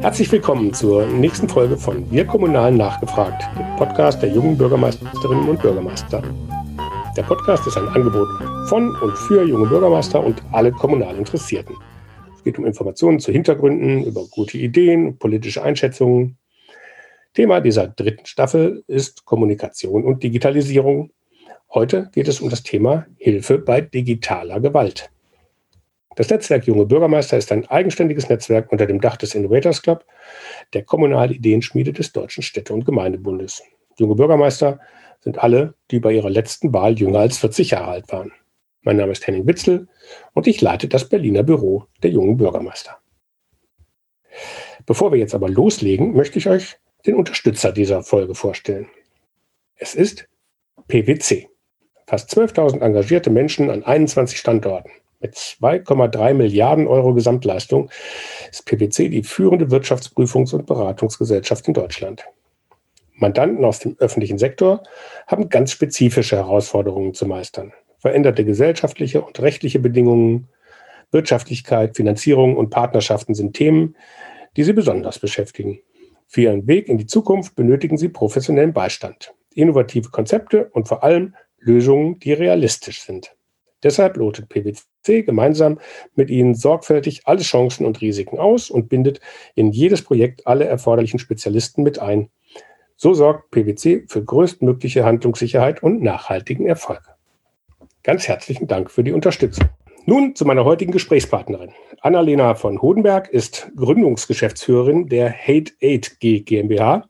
Herzlich willkommen zur nächsten Folge von Wir Kommunalen nachgefragt, dem Podcast der jungen Bürgermeisterinnen und Bürgermeister. Der Podcast ist ein Angebot von und für junge Bürgermeister und alle kommunal Interessierten. Es geht um Informationen zu Hintergründen, über gute Ideen, politische Einschätzungen. Thema dieser dritten Staffel ist Kommunikation und Digitalisierung. Heute geht es um das Thema Hilfe bei digitaler Gewalt. Das Netzwerk Junge Bürgermeister ist ein eigenständiges Netzwerk unter dem Dach des Innovators Club, der kommunalen Ideenschmiede des Deutschen Städte- und Gemeindebundes. Junge Bürgermeister sind alle, die bei ihrer letzten Wahl jünger als 40 Jahre alt waren. Mein Name ist Henning Witzel und ich leite das Berliner Büro der jungen Bürgermeister. Bevor wir jetzt aber loslegen, möchte ich euch den Unterstützer dieser Folge vorstellen. Es ist PwC. Fast 12.000 engagierte Menschen an 21 Standorten. Mit 2,3 Milliarden Euro Gesamtleistung ist PwC die führende Wirtschaftsprüfungs- und Beratungsgesellschaft in Deutschland. Mandanten aus dem öffentlichen Sektor haben ganz spezifische Herausforderungen zu meistern. Veränderte gesellschaftliche und rechtliche Bedingungen, Wirtschaftlichkeit, Finanzierung und Partnerschaften sind Themen, die sie besonders beschäftigen. Für ihren Weg in die Zukunft benötigen sie professionellen Beistand, innovative Konzepte und vor allem Lösungen, die realistisch sind. Deshalb lotet PwC gemeinsam mit Ihnen sorgfältig alle Chancen und Risiken aus und bindet in jedes Projekt alle erforderlichen Spezialisten mit ein. So sorgt PwC für größtmögliche Handlungssicherheit und nachhaltigen Erfolg. Ganz herzlichen Dank für die Unterstützung. Nun zu meiner heutigen Gesprächspartnerin. Annalena von Hodenberg ist Gründungsgeschäftsführerin der Hate Aid G GmbH,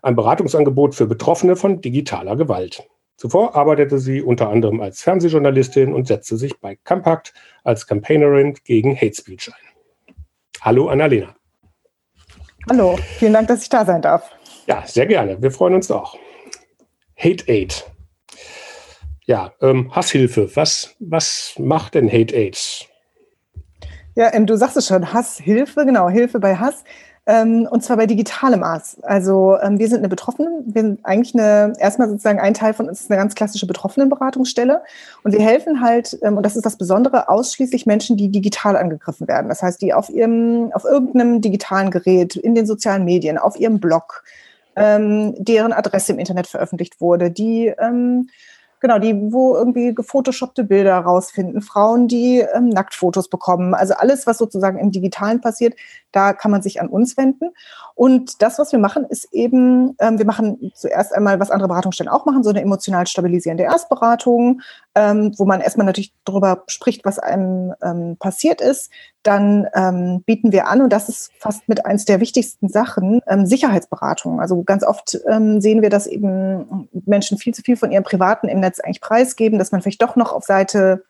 ein Beratungsangebot für Betroffene von digitaler Gewalt. Zuvor arbeitete sie unter anderem als Fernsehjournalistin und setzte sich bei Compact als Campaignerin gegen Hate Speech ein. Hallo Annalena. Hallo, vielen Dank, dass ich da sein darf. Ja, sehr gerne. Wir freuen uns auch. Hate Aid. Ja, ähm, Hasshilfe. Was, was macht denn Hate Aid? Ja, ähm, du sagst es schon, Hasshilfe, genau, Hilfe bei Hass. Ähm, und zwar bei digitalem Maß. Also ähm, wir sind eine Betroffene, wir sind eigentlich eine, erstmal sozusagen ein Teil von uns ist eine ganz klassische Betroffenenberatungsstelle und wir helfen halt, ähm, und das ist das Besondere, ausschließlich Menschen, die digital angegriffen werden. Das heißt, die auf ihrem, auf irgendeinem digitalen Gerät, in den sozialen Medien, auf ihrem Blog, ähm, deren Adresse im Internet veröffentlicht wurde, die ähm, genau, die, wo irgendwie gefotoshoppte Bilder rausfinden, Frauen, die ähm, Nacktfotos bekommen. Also alles, was sozusagen im Digitalen passiert, da kann man sich an uns wenden. Und das, was wir machen, ist eben, ähm, wir machen zuerst einmal, was andere Beratungsstellen auch machen, so eine emotional stabilisierende Erstberatung, ähm, wo man erstmal natürlich darüber spricht, was einem ähm, passiert ist. Dann ähm, bieten wir an, und das ist fast mit eins der wichtigsten Sachen, ähm, Sicherheitsberatung. Also ganz oft ähm, sehen wir, dass eben Menschen viel zu viel von ihrem Privaten im Netz eigentlich preisgeben, dass man vielleicht doch noch auf Seite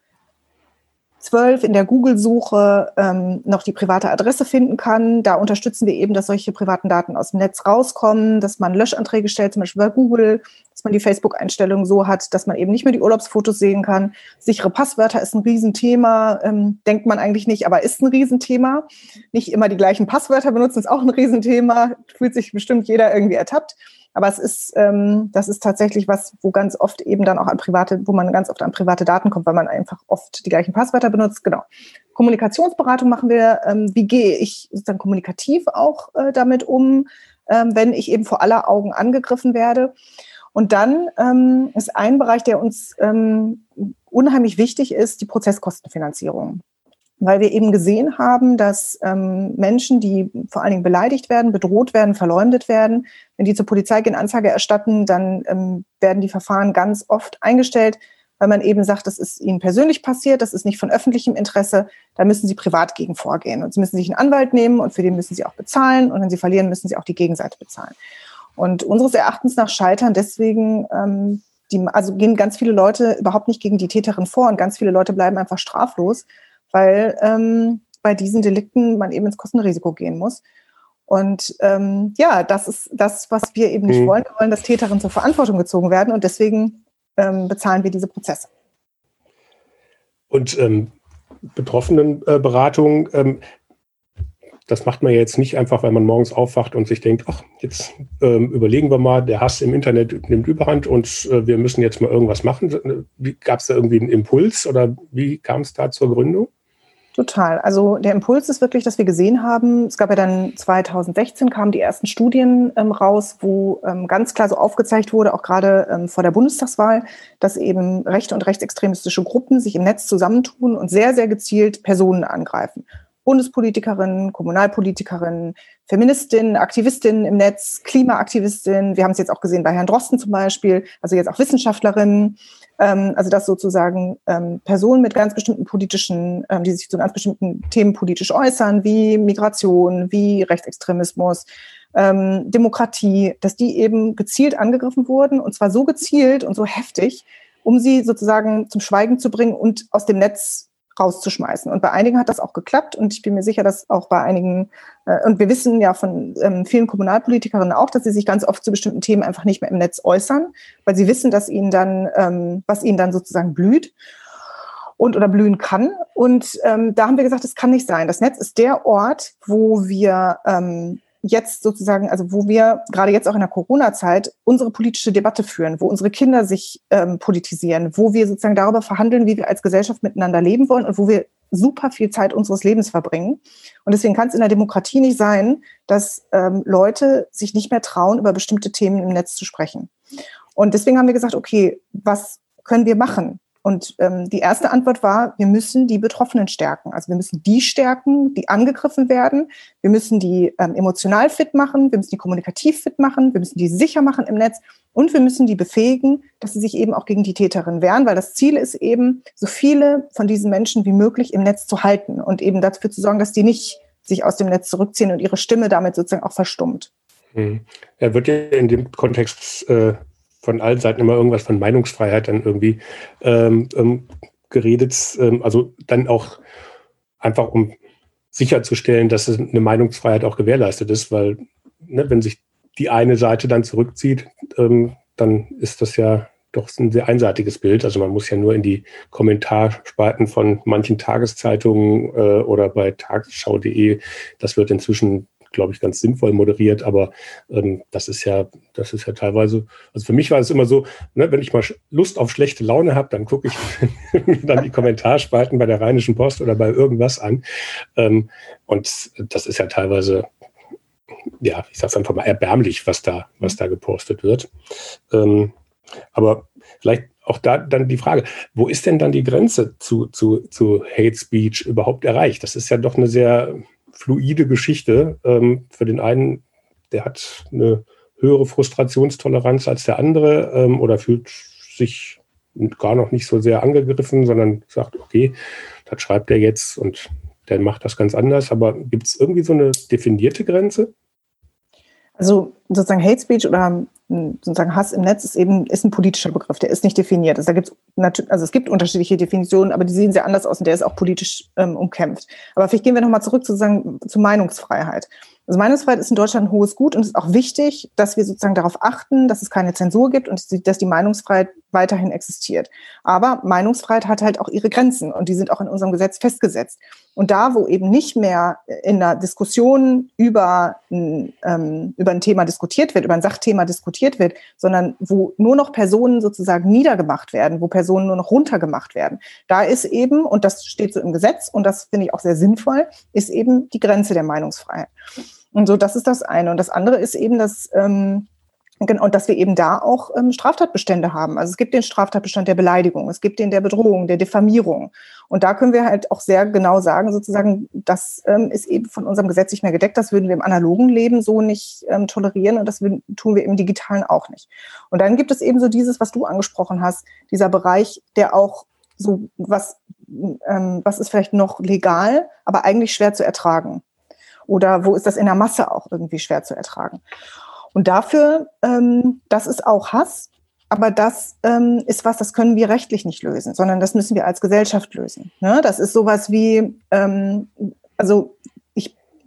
12 in der Google-Suche ähm, noch die private Adresse finden kann. Da unterstützen wir eben, dass solche privaten Daten aus dem Netz rauskommen, dass man Löschanträge stellt, zum Beispiel bei Google, dass man die Facebook-Einstellung so hat, dass man eben nicht mehr die Urlaubsfotos sehen kann. Sichere Passwörter ist ein Riesenthema, ähm, denkt man eigentlich nicht, aber ist ein Riesenthema. Nicht immer die gleichen Passwörter benutzen, ist auch ein Riesenthema. Fühlt sich bestimmt jeder irgendwie ertappt. Aber es ist, ähm, das ist tatsächlich was, wo ganz oft eben dann auch an private, wo man ganz oft an private Daten kommt, weil man einfach oft die gleichen Passwörter benutzt. Genau. Kommunikationsberatung machen wir. Ähm, wie gehe ich sozusagen kommunikativ auch äh, damit um, ähm, wenn ich eben vor aller Augen angegriffen werde? Und dann ähm, ist ein Bereich, der uns ähm, unheimlich wichtig ist, die Prozesskostenfinanzierung weil wir eben gesehen haben, dass ähm, Menschen, die vor allen Dingen beleidigt werden, bedroht werden, verleumdet werden, wenn die zur Polizei gehen, Anzeige erstatten, dann ähm, werden die Verfahren ganz oft eingestellt, weil man eben sagt, das ist ihnen persönlich passiert, das ist nicht von öffentlichem Interesse, da müssen sie privat gegen vorgehen. Und sie müssen sich einen Anwalt nehmen und für den müssen sie auch bezahlen und wenn sie verlieren, müssen sie auch die Gegenseite bezahlen. Und unseres Erachtens nach scheitern deswegen ähm, die, also gehen ganz viele Leute überhaupt nicht gegen die Täterin vor und ganz viele Leute bleiben einfach straflos weil ähm, bei diesen Delikten man eben ins Kostenrisiko gehen muss. Und ähm, ja, das ist das, was wir eben nicht mhm. wollen. Wir wollen, dass Täterinnen zur Verantwortung gezogen werden und deswegen ähm, bezahlen wir diese Prozesse. Und ähm, Betroffenenberatung, ähm, das macht man ja jetzt nicht einfach, weil man morgens aufwacht und sich denkt, ach, jetzt ähm, überlegen wir mal, der Hass im Internet nimmt Überhand und äh, wir müssen jetzt mal irgendwas machen. Gab es da irgendwie einen Impuls oder wie kam es da zur Gründung? Total. Also der Impuls ist wirklich, dass wir gesehen haben, es gab ja dann 2016 kamen die ersten Studien ähm, raus, wo ähm, ganz klar so aufgezeigt wurde, auch gerade ähm, vor der Bundestagswahl, dass eben rechte und rechtsextremistische Gruppen sich im Netz zusammentun und sehr, sehr gezielt Personen angreifen. Bundespolitikerinnen, Kommunalpolitikerinnen, Feministinnen, Aktivistinnen im Netz, Klimaaktivistinnen. Wir haben es jetzt auch gesehen bei Herrn Drosten zum Beispiel, also jetzt auch Wissenschaftlerinnen. Ähm, also dass sozusagen ähm, Personen mit ganz bestimmten politischen, ähm, die sich zu ganz bestimmten Themen politisch äußern, wie Migration, wie Rechtsextremismus, ähm, Demokratie, dass die eben gezielt angegriffen wurden und zwar so gezielt und so heftig, um sie sozusagen zum Schweigen zu bringen und aus dem Netz rauszuschmeißen. Und bei einigen hat das auch geklappt und ich bin mir sicher, dass auch bei einigen, äh, und wir wissen ja von ähm, vielen Kommunalpolitikerinnen auch, dass sie sich ganz oft zu bestimmten Themen einfach nicht mehr im Netz äußern, weil sie wissen, dass ihnen dann, ähm, was ihnen dann sozusagen blüht und oder blühen kann. Und ähm, da haben wir gesagt, das kann nicht sein. Das Netz ist der Ort, wo wir ähm, jetzt sozusagen, also wo wir gerade jetzt auch in der Corona-Zeit unsere politische Debatte führen, wo unsere Kinder sich ähm, politisieren, wo wir sozusagen darüber verhandeln, wie wir als Gesellschaft miteinander leben wollen und wo wir super viel Zeit unseres Lebens verbringen. Und deswegen kann es in der Demokratie nicht sein, dass ähm, Leute sich nicht mehr trauen, über bestimmte Themen im Netz zu sprechen. Und deswegen haben wir gesagt, okay, was können wir machen? Und ähm, die erste Antwort war, wir müssen die Betroffenen stärken. Also wir müssen die stärken, die angegriffen werden. Wir müssen die ähm, emotional fit machen, wir müssen die kommunikativ fit machen, wir müssen die sicher machen im Netz und wir müssen die befähigen, dass sie sich eben auch gegen die Täterin wehren, weil das Ziel ist eben, so viele von diesen Menschen wie möglich im Netz zu halten und eben dafür zu sorgen, dass die nicht sich aus dem Netz zurückziehen und ihre Stimme damit sozusagen auch verstummt. Hm. Er wird ja in dem Kontext äh, von allen Seiten immer irgendwas von Meinungsfreiheit dann irgendwie ähm, ähm, geredet. Ähm, also dann auch einfach um sicherzustellen, dass eine Meinungsfreiheit auch gewährleistet ist, weil ne, wenn sich die eine Seite dann zurückzieht, ähm, dann ist das ja doch ein sehr einseitiges Bild. Also man muss ja nur in die Kommentarspalten von manchen Tageszeitungen äh, oder bei tagesschau.de, das wird inzwischen glaube ich, ganz sinnvoll moderiert, aber ähm, das ist ja, das ist ja teilweise, also für mich war es immer so, ne, wenn ich mal Lust auf schlechte Laune habe, dann gucke ich dann die Kommentarspalten bei der Rheinischen Post oder bei irgendwas an. Ähm, und das ist ja teilweise, ja, ich sage es einfach mal erbärmlich, was da, was da gepostet wird. Ähm, aber vielleicht auch da dann die Frage, wo ist denn dann die Grenze zu, zu, zu Hate Speech überhaupt erreicht? Das ist ja doch eine sehr fluide Geschichte. Ähm, für den einen, der hat eine höhere Frustrationstoleranz als der andere ähm, oder fühlt sich gar noch nicht so sehr angegriffen, sondern sagt, okay, das schreibt er jetzt und der macht das ganz anders. Aber gibt es irgendwie so eine definierte Grenze? Also sozusagen Hate Speech oder sozusagen Hass im Netz ist eben ist ein politischer Begriff, der ist nicht definiert. Also, da gibt's also es gibt unterschiedliche Definitionen, aber die sehen sehr anders aus und der ist auch politisch ähm, umkämpft. Aber vielleicht gehen wir nochmal zurück sozusagen zur Meinungsfreiheit. Also Meinungsfreiheit ist in Deutschland ein hohes Gut und es ist auch wichtig, dass wir sozusagen darauf achten, dass es keine Zensur gibt und dass die Meinungsfreiheit weiterhin existiert. Aber Meinungsfreiheit hat halt auch ihre Grenzen und die sind auch in unserem Gesetz festgesetzt. Und da, wo eben nicht mehr in der Diskussion über, ähm, über ein Thema diskutiert wird, über ein Sachthema diskutiert wird, sondern wo nur noch Personen sozusagen niedergemacht werden, wo Personen nur noch runtergemacht werden, da ist eben, und das steht so im Gesetz und das finde ich auch sehr sinnvoll, ist eben die Grenze der Meinungsfreiheit. Und so, das ist das eine. Und das andere ist eben, dass, ähm, genau, und dass wir eben da auch ähm, Straftatbestände haben. Also es gibt den Straftatbestand der Beleidigung, es gibt den der Bedrohung, der Diffamierung. Und da können wir halt auch sehr genau sagen, sozusagen, das ähm, ist eben von unserem Gesetz nicht mehr gedeckt. Das würden wir im analogen Leben so nicht ähm, tolerieren und das tun wir im digitalen auch nicht. Und dann gibt es eben so dieses, was du angesprochen hast, dieser Bereich, der auch so was, ähm, was ist vielleicht noch legal, aber eigentlich schwer zu ertragen. Oder wo ist das in der Masse auch irgendwie schwer zu ertragen? Und dafür, ähm, das ist auch Hass, aber das ähm, ist was, das können wir rechtlich nicht lösen, sondern das müssen wir als Gesellschaft lösen. Ne? Das ist sowas wie, ähm, also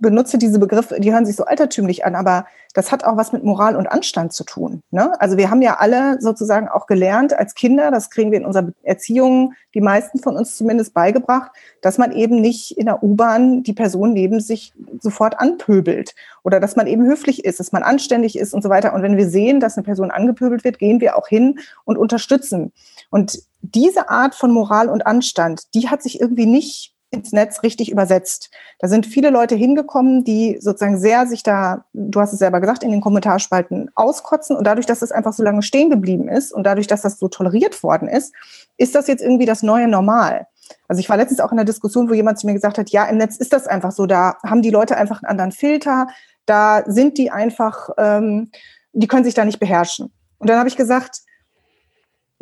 benutze diese Begriffe, die hören sich so altertümlich an, aber das hat auch was mit Moral und Anstand zu tun. Ne? Also wir haben ja alle sozusagen auch gelernt als Kinder, das kriegen wir in unserer Erziehung, die meisten von uns zumindest beigebracht, dass man eben nicht in der U-Bahn die Person neben sich sofort anpöbelt oder dass man eben höflich ist, dass man anständig ist und so weiter. Und wenn wir sehen, dass eine Person angepöbelt wird, gehen wir auch hin und unterstützen. Und diese Art von Moral und Anstand, die hat sich irgendwie nicht ins Netz richtig übersetzt. Da sind viele Leute hingekommen, die sozusagen sehr sich da, du hast es selber gesagt, in den Kommentarspalten auskotzen und dadurch, dass es einfach so lange stehen geblieben ist und dadurch, dass das so toleriert worden ist, ist das jetzt irgendwie das neue Normal. Also ich war letztens auch in einer Diskussion, wo jemand zu mir gesagt hat, ja, im Netz ist das einfach so, da haben die Leute einfach einen anderen Filter, da sind die einfach, ähm, die können sich da nicht beherrschen. Und dann habe ich gesagt,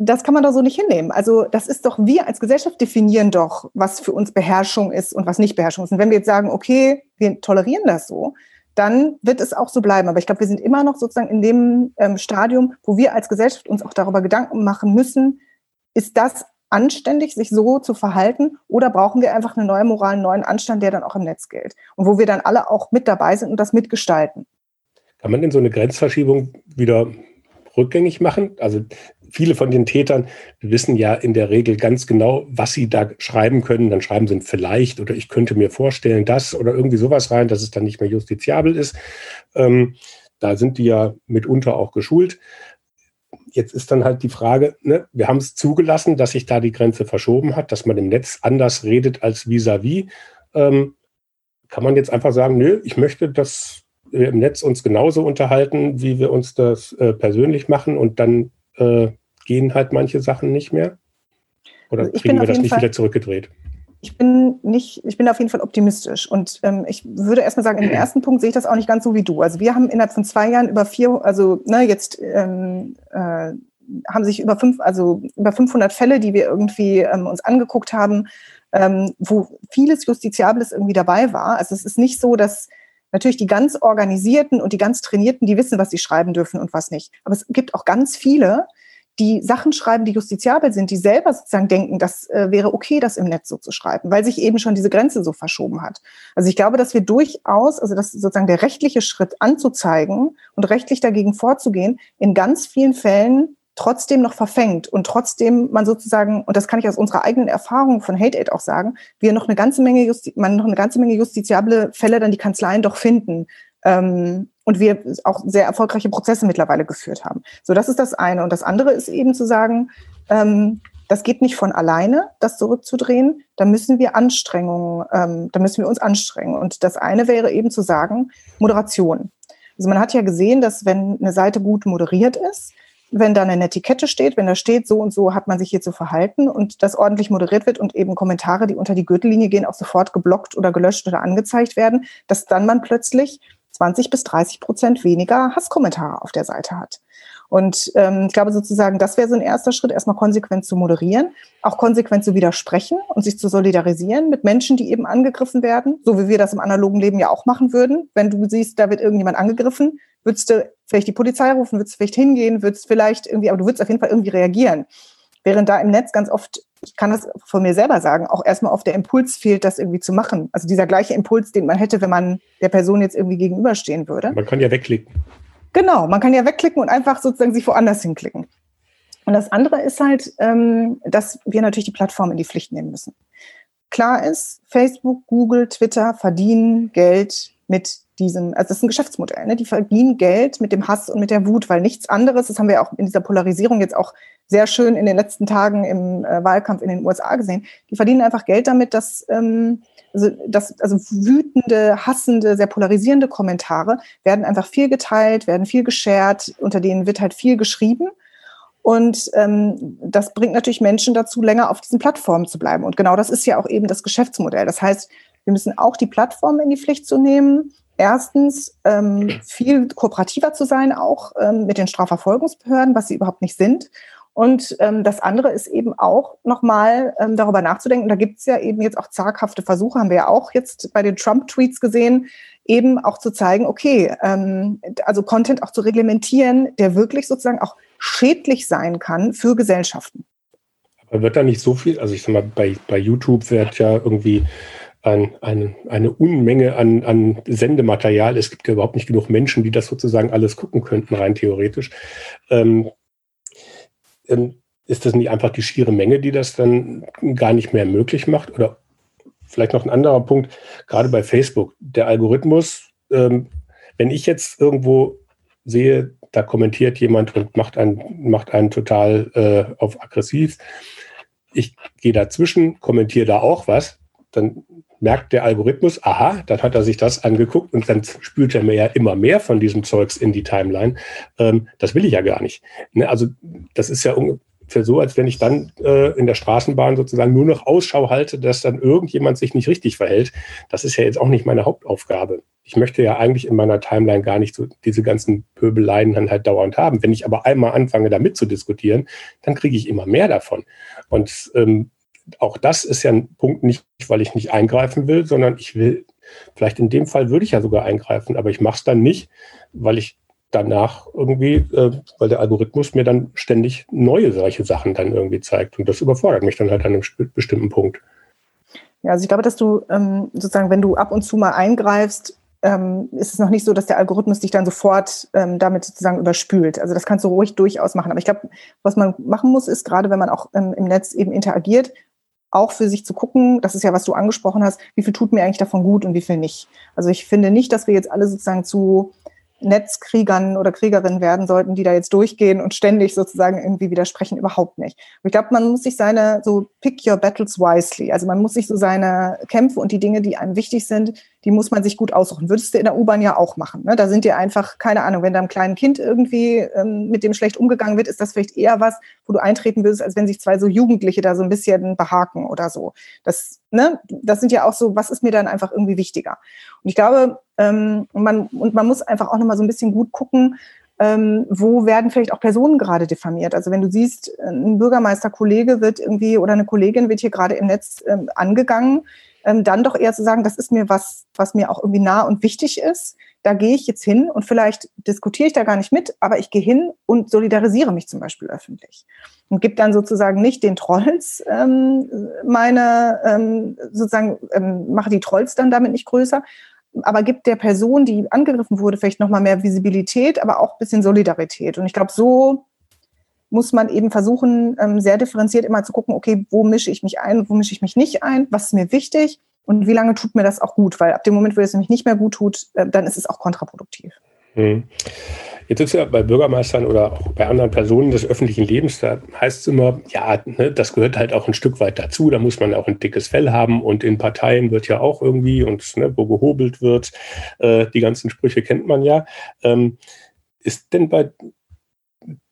das kann man doch so nicht hinnehmen. Also das ist doch, wir als Gesellschaft definieren doch, was für uns Beherrschung ist und was nicht Beherrschung ist. Und wenn wir jetzt sagen, okay, wir tolerieren das so, dann wird es auch so bleiben. Aber ich glaube, wir sind immer noch sozusagen in dem ähm, Stadium, wo wir als Gesellschaft uns auch darüber Gedanken machen müssen, ist das anständig, sich so zu verhalten? Oder brauchen wir einfach eine neue Moral, einen neuen Anstand, der dann auch im Netz gilt? Und wo wir dann alle auch mit dabei sind und das mitgestalten. Kann man denn so eine Grenzverschiebung wieder rückgängig machen? Also viele von den Tätern wissen ja in der Regel ganz genau, was sie da schreiben können. Dann schreiben sie vielleicht oder ich könnte mir vorstellen, das oder irgendwie sowas rein, dass es dann nicht mehr justiziabel ist. Ähm, da sind die ja mitunter auch geschult. Jetzt ist dann halt die Frage, ne, wir haben es zugelassen, dass sich da die Grenze verschoben hat, dass man im Netz anders redet als vis-à-vis. -vis. Ähm, kann man jetzt einfach sagen, nö, ich möchte, dass wir im Netz uns genauso unterhalten, wie wir uns das äh, persönlich machen und dann äh, gehen halt manche Sachen nicht mehr? Oder also kriegen wir das nicht Fall, wieder zurückgedreht? Ich bin nicht, ich bin auf jeden Fall optimistisch. Und ähm, ich würde erstmal sagen, im ersten Punkt sehe ich das auch nicht ganz so wie du. Also wir haben innerhalb von zwei Jahren über vier, also ne, jetzt ähm, äh, haben sich über fünf, also über 500 Fälle, die wir irgendwie ähm, uns angeguckt haben, ähm, wo vieles Justiziables irgendwie dabei war. Also es ist nicht so, dass natürlich die ganz organisierten und die ganz trainierten, die wissen, was sie schreiben dürfen und was nicht. Aber es gibt auch ganz viele, die Sachen schreiben, die justiziabel sind, die selber sozusagen denken, das äh, wäre okay, das im Netz so zu schreiben, weil sich eben schon diese Grenze so verschoben hat. Also ich glaube, dass wir durchaus, also das sozusagen der rechtliche Schritt anzuzeigen und rechtlich dagegen vorzugehen, in ganz vielen Fällen trotzdem noch verfängt und trotzdem man sozusagen, und das kann ich aus unserer eigenen Erfahrung von Hate Aid auch sagen, wir noch eine ganze Menge, Justi man noch eine ganze Menge justiziable Fälle dann die Kanzleien doch finden. Ähm, und wir auch sehr erfolgreiche Prozesse mittlerweile geführt haben. So, das ist das eine. Und das andere ist eben zu sagen, ähm, das geht nicht von alleine, das zurückzudrehen. Da müssen wir Anstrengungen, ähm, da müssen wir uns anstrengen. Und das eine wäre eben zu sagen, Moderation. Also man hat ja gesehen, dass wenn eine Seite gut moderiert ist, wenn da eine Etikette steht, wenn da steht, so und so hat man sich hier zu verhalten und das ordentlich moderiert wird und eben Kommentare, die unter die Gürtellinie gehen, auch sofort geblockt oder gelöscht oder angezeigt werden, dass dann man plötzlich 20 bis 30 Prozent weniger Hasskommentare auf der Seite hat. Und ähm, ich glaube sozusagen, das wäre so ein erster Schritt, erstmal konsequent zu moderieren, auch konsequent zu widersprechen und sich zu solidarisieren mit Menschen, die eben angegriffen werden, so wie wir das im analogen Leben ja auch machen würden. Wenn du siehst, da wird irgendjemand angegriffen, würdest du vielleicht die Polizei rufen, würdest vielleicht hingehen, würdest vielleicht irgendwie, aber du würdest auf jeden Fall irgendwie reagieren. Während da im Netz ganz oft, ich kann das von mir selber sagen, auch erstmal oft der Impuls fehlt, das irgendwie zu machen. Also dieser gleiche Impuls, den man hätte, wenn man der Person jetzt irgendwie gegenüberstehen würde. Man kann ja wegklicken. Genau, man kann ja wegklicken und einfach sozusagen sich woanders hinklicken. Und das andere ist halt, ähm, dass wir natürlich die Plattform in die Pflicht nehmen müssen. Klar ist, Facebook, Google, Twitter verdienen Geld mit diesem, also das ist ein Geschäftsmodell, ne? die verdienen Geld mit dem Hass und mit der Wut, weil nichts anderes, das haben wir auch in dieser Polarisierung jetzt auch sehr schön in den letzten Tagen im äh, Wahlkampf in den USA gesehen, die verdienen einfach Geld damit, dass, ähm, also, dass also wütende, hassende, sehr polarisierende Kommentare werden einfach viel geteilt, werden viel geshared, unter denen wird halt viel geschrieben. Und ähm, das bringt natürlich Menschen dazu, länger auf diesen Plattformen zu bleiben. Und genau das ist ja auch eben das Geschäftsmodell. Das heißt, wir müssen auch die Plattformen in die Pflicht zu nehmen. Erstens, ähm, viel kooperativer zu sein, auch ähm, mit den Strafverfolgungsbehörden, was sie überhaupt nicht sind. Und ähm, das andere ist eben auch nochmal ähm, darüber nachzudenken. Da gibt es ja eben jetzt auch zaghafte Versuche, haben wir ja auch jetzt bei den Trump-Tweets gesehen, eben auch zu zeigen, okay, ähm, also Content auch zu reglementieren, der wirklich sozusagen auch schädlich sein kann für Gesellschaften. Aber wird da nicht so viel, also ich sag mal, bei, bei YouTube wird ja irgendwie ein, eine, eine Unmenge an, an Sendematerial. Es gibt ja überhaupt nicht genug Menschen, die das sozusagen alles gucken könnten, rein theoretisch. Ähm, ähm, ist das nicht einfach die schiere Menge, die das dann gar nicht mehr möglich macht? Oder vielleicht noch ein anderer Punkt, gerade bei Facebook, der Algorithmus, ähm, wenn ich jetzt irgendwo sehe, da kommentiert jemand und macht einen, macht einen total äh, auf aggressiv, ich gehe dazwischen, kommentiere da auch was, dann merkt der Algorithmus, aha, dann hat er sich das angeguckt und dann spült er mir ja immer mehr von diesem Zeugs in die Timeline. Ähm, das will ich ja gar nicht. Ne? Also das ist ja ungefähr so, als wenn ich dann äh, in der Straßenbahn sozusagen nur noch Ausschau halte, dass dann irgendjemand sich nicht richtig verhält. Das ist ja jetzt auch nicht meine Hauptaufgabe. Ich möchte ja eigentlich in meiner Timeline gar nicht so diese ganzen Pöbeleien dann halt dauernd haben. Wenn ich aber einmal anfange, damit zu diskutieren, dann kriege ich immer mehr davon. Und ähm, auch das ist ja ein Punkt nicht, weil ich nicht eingreifen will, sondern ich will, vielleicht in dem Fall würde ich ja sogar eingreifen, aber ich mache es dann nicht, weil ich danach irgendwie, äh, weil der Algorithmus mir dann ständig neue solche Sachen dann irgendwie zeigt. Und das überfordert mich dann halt an einem bestimmten Punkt. Ja, also ich glaube, dass du ähm, sozusagen, wenn du ab und zu mal eingreifst, ähm, ist es noch nicht so, dass der Algorithmus dich dann sofort ähm, damit sozusagen überspült. Also das kannst du ruhig durchaus machen. Aber ich glaube, was man machen muss, ist gerade, wenn man auch ähm, im Netz eben interagiert, auch für sich zu gucken, das ist ja, was du angesprochen hast, wie viel tut mir eigentlich davon gut und wie viel nicht. Also ich finde nicht, dass wir jetzt alle sozusagen zu Netzkriegern oder Kriegerinnen werden sollten, die da jetzt durchgehen und ständig sozusagen irgendwie widersprechen, überhaupt nicht. Und ich glaube, man muss sich seine, so pick your battles wisely. Also man muss sich so seine Kämpfe und die Dinge, die einem wichtig sind, die muss man sich gut aussuchen. Würdest du in der U-Bahn ja auch machen. Ne? Da sind dir einfach, keine Ahnung, wenn da einem kleinen Kind irgendwie ähm, mit dem schlecht umgegangen wird, ist das vielleicht eher was, wo du eintreten würdest, als wenn sich zwei so Jugendliche da so ein bisschen behaken oder so. Das, ne? das sind ja auch so, was ist mir dann einfach irgendwie wichtiger? Und ich glaube, ähm, man, und man muss einfach auch nochmal so ein bisschen gut gucken, ähm, wo werden vielleicht auch Personen gerade diffamiert. Also wenn du siehst, ein Bürgermeisterkollege wird irgendwie oder eine Kollegin wird hier gerade im Netz ähm, angegangen, ähm, dann doch eher zu sagen, das ist mir was, was mir auch irgendwie nah und wichtig ist. Da gehe ich jetzt hin und vielleicht diskutiere ich da gar nicht mit, aber ich gehe hin und solidarisiere mich zum Beispiel öffentlich und gebe dann sozusagen nicht den Trolls ähm, meine ähm, sozusagen ähm, mache die Trolls dann damit nicht größer, aber gibt der Person, die angegriffen wurde, vielleicht nochmal mehr Visibilität, aber auch ein bisschen Solidarität. Und ich glaube, so muss man eben versuchen, ähm, sehr differenziert immer zu gucken, okay, wo mische ich mich ein, wo mische ich mich nicht ein, was ist mir wichtig und wie lange tut mir das auch gut, weil ab dem Moment, wo es nämlich nicht mehr gut tut, äh, dann ist es auch kontraproduktiv. Hm. Jetzt ist ja bei Bürgermeistern oder auch bei anderen Personen des öffentlichen Lebens, da heißt es immer, ja, ne, das gehört halt auch ein Stück weit dazu, da muss man auch ein dickes Fell haben und in Parteien wird ja auch irgendwie und ne, wo gehobelt wird, äh, die ganzen Sprüche kennt man ja. Ähm, ist denn bei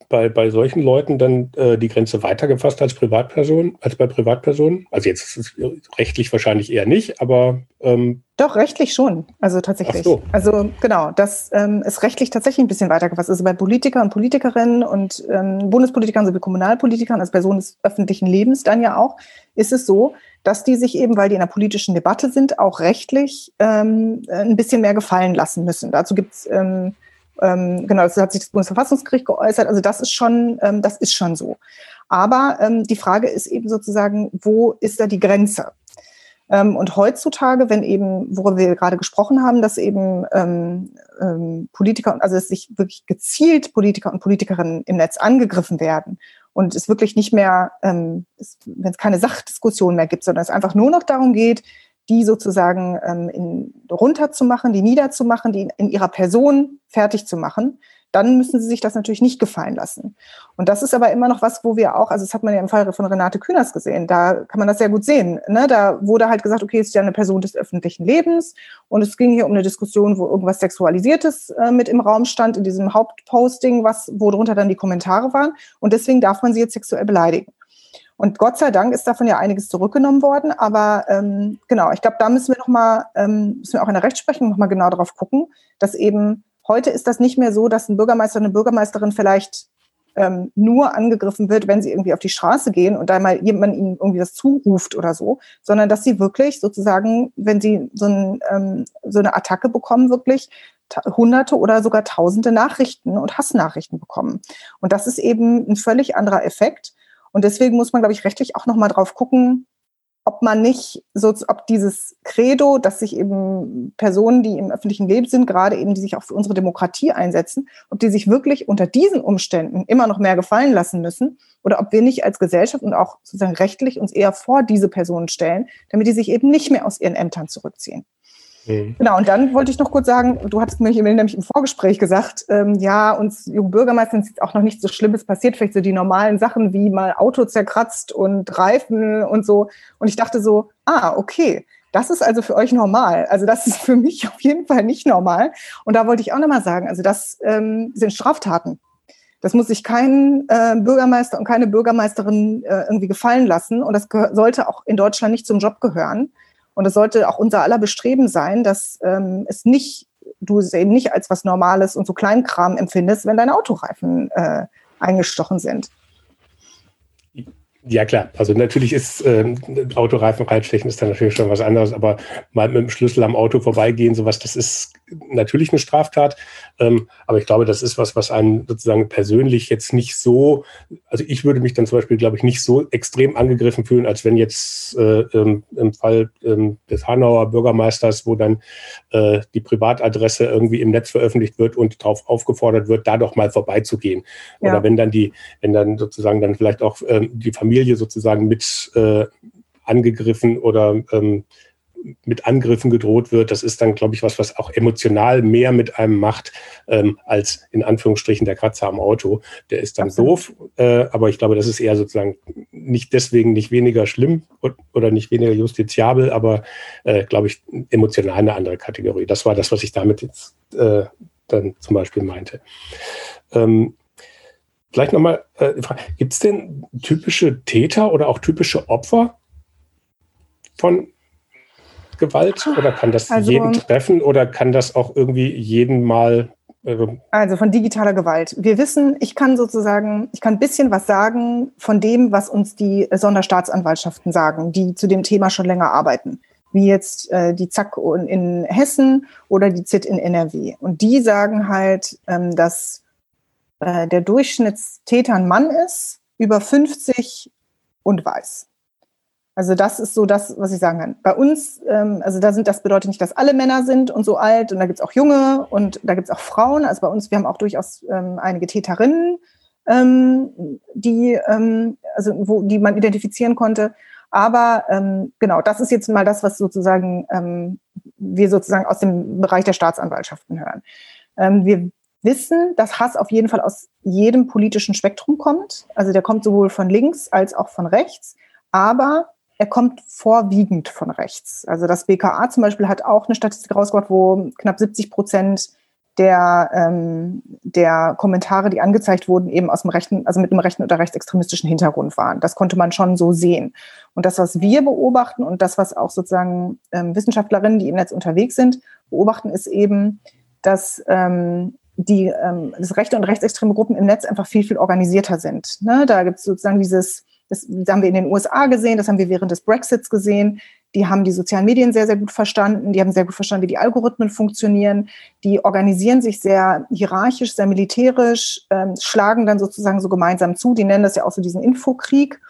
bei, bei solchen Leuten dann äh, die Grenze weiter gefasst als Privatperson, als bei Privatpersonen? Also jetzt ist es rechtlich wahrscheinlich eher nicht, aber ähm doch rechtlich schon. Also tatsächlich. So. Also genau, das ähm, ist rechtlich tatsächlich ein bisschen weiter gefasst. Also bei Politikern und Politikerinnen und ähm, Bundespolitikern sowie Kommunalpolitikern als Personen des öffentlichen Lebens dann ja auch, ist es so, dass die sich eben, weil die in einer politischen Debatte sind, auch rechtlich ähm, ein bisschen mehr gefallen lassen müssen. Dazu gibt es ähm, ähm, genau, das hat sich das Bundesverfassungsgericht geäußert. Also das ist schon, ähm, das ist schon so. Aber ähm, die Frage ist eben sozusagen, wo ist da die Grenze? Ähm, und heutzutage, wenn eben, worüber wir gerade gesprochen haben, dass eben ähm, ähm, Politiker, also dass sich wirklich gezielt Politiker und Politikerinnen im Netz angegriffen werden und es wirklich nicht mehr, wenn es keine Sachdiskussion mehr gibt, sondern es einfach nur noch darum geht, die sozusagen ähm, in, runterzumachen, die niederzumachen, die in, in ihrer Person fertig zu machen, dann müssen sie sich das natürlich nicht gefallen lassen. Und das ist aber immer noch was, wo wir auch, also das hat man ja im Fall von Renate Künast gesehen, da kann man das sehr gut sehen. Ne? Da wurde halt gesagt, okay, es ist ja eine Person des öffentlichen Lebens und es ging hier um eine Diskussion, wo irgendwas Sexualisiertes äh, mit im Raum stand, in diesem Hauptposting, was, wo drunter dann die Kommentare waren. Und deswegen darf man sie jetzt sexuell beleidigen. Und Gott sei Dank ist davon ja einiges zurückgenommen worden. Aber ähm, genau, ich glaube, da müssen wir noch mal, ähm, müssen wir auch in der Rechtsprechung noch mal genau drauf gucken, dass eben heute ist das nicht mehr so, dass ein Bürgermeister, eine Bürgermeisterin vielleicht ähm, nur angegriffen wird, wenn sie irgendwie auf die Straße gehen und da mal jemand ihnen irgendwie was zuruft oder so, sondern dass sie wirklich sozusagen, wenn sie so, ein, ähm, so eine Attacke bekommen, wirklich hunderte oder sogar tausende Nachrichten und Hassnachrichten bekommen. Und das ist eben ein völlig anderer Effekt. Und deswegen muss man, glaube ich, rechtlich auch nochmal drauf gucken, ob man nicht so, ob dieses Credo, dass sich eben Personen, die im öffentlichen Leben sind, gerade eben, die sich auch für unsere Demokratie einsetzen, ob die sich wirklich unter diesen Umständen immer noch mehr gefallen lassen müssen oder ob wir nicht als Gesellschaft und auch sozusagen rechtlich uns eher vor diese Personen stellen, damit die sich eben nicht mehr aus ihren Ämtern zurückziehen. Mhm. Genau, und dann wollte ich noch kurz sagen, du hattest mir nämlich im Vorgespräch gesagt, ähm, ja, uns jungen Bürgermeistern ist auch noch nichts so Schlimmes passiert, vielleicht so die normalen Sachen wie mal Auto zerkratzt und Reifen und so. Und ich dachte so, ah, okay, das ist also für euch normal. Also das ist für mich auf jeden Fall nicht normal. Und da wollte ich auch nochmal sagen, also das ähm, sind Straftaten. Das muss sich kein äh, Bürgermeister und keine Bürgermeisterin äh, irgendwie gefallen lassen. Und das sollte auch in Deutschland nicht zum Job gehören. Und es sollte auch unser aller Bestreben sein, dass ähm, es nicht, du es eben nicht als was Normales und so Kleinkram empfindest, wenn deine Autoreifen äh, eingestochen sind. Ja klar, also natürlich ist äh, Autoreifen reinstechen ist dann natürlich schon was anderes, aber mal mit dem Schlüssel am Auto vorbeigehen, sowas, das ist natürlich eine Straftat. Ähm, aber ich glaube, das ist was, was einen sozusagen persönlich jetzt nicht so, also ich würde mich dann zum Beispiel, glaube ich, nicht so extrem angegriffen fühlen, als wenn jetzt äh, ähm, im Fall ähm, des Hanauer Bürgermeisters, wo dann äh, die Privatadresse irgendwie im Netz veröffentlicht wird und darauf aufgefordert wird, da doch mal vorbeizugehen. Ja. Oder wenn dann die, wenn dann sozusagen dann vielleicht auch ähm, die Familie sozusagen mit äh, angegriffen oder ähm, mit Angriffen gedroht wird, das ist dann, glaube ich, was, was auch emotional mehr mit einem macht, ähm, als in Anführungsstrichen der Kratzer am Auto. Der ist dann doof, äh, aber ich glaube, das ist eher sozusagen nicht deswegen nicht weniger schlimm oder nicht weniger justiziabel, aber, äh, glaube ich, emotional eine andere Kategorie. Das war das, was ich damit jetzt äh, dann zum Beispiel meinte. Ähm, Vielleicht nochmal, äh, gibt es denn typische Täter oder auch typische Opfer von Gewalt oder kann das also, jeden treffen oder kann das auch irgendwie jeden mal also, also von digitaler Gewalt. Wir wissen, ich kann sozusagen, ich kann ein bisschen was sagen von dem, was uns die Sonderstaatsanwaltschaften sagen, die zu dem Thema schon länger arbeiten. Wie jetzt äh, die ZAK in Hessen oder die ZIT in NRW. Und die sagen halt, ähm, dass äh, der Durchschnittstäter ein Mann ist, über 50 und weiß. Also das ist so das, was ich sagen kann. Bei uns, ähm, also da sind, das bedeutet nicht, dass alle Männer sind und so alt und da gibt's auch Junge und da gibt's auch Frauen. Also bei uns, wir haben auch durchaus ähm, einige Täterinnen, ähm, die, ähm, also wo, die man identifizieren konnte. Aber ähm, genau, das ist jetzt mal das, was sozusagen ähm, wir sozusagen aus dem Bereich der Staatsanwaltschaften hören. Ähm, wir wissen, dass Hass auf jeden Fall aus jedem politischen Spektrum kommt. Also der kommt sowohl von links als auch von rechts. Aber er kommt vorwiegend von rechts. Also das BKA zum Beispiel hat auch eine Statistik rausgebracht, wo knapp 70 Prozent der, ähm, der Kommentare, die angezeigt wurden, eben aus dem rechten, also mit einem rechten oder rechtsextremistischen Hintergrund waren. Das konnte man schon so sehen. Und das, was wir beobachten und das, was auch sozusagen ähm, Wissenschaftlerinnen, die im Netz unterwegs sind, beobachten, ist eben, dass ähm, die ähm, dass rechte und rechtsextreme Gruppen im Netz einfach viel, viel organisierter sind. Ne? Da gibt es sozusagen dieses das, das haben wir in den USA gesehen, das haben wir während des Brexits gesehen. Die haben die sozialen Medien sehr, sehr gut verstanden. Die haben sehr gut verstanden, wie die Algorithmen funktionieren. Die organisieren sich sehr hierarchisch, sehr militärisch, ähm, schlagen dann sozusagen so gemeinsam zu. Die nennen das ja auch so diesen Infokrieg.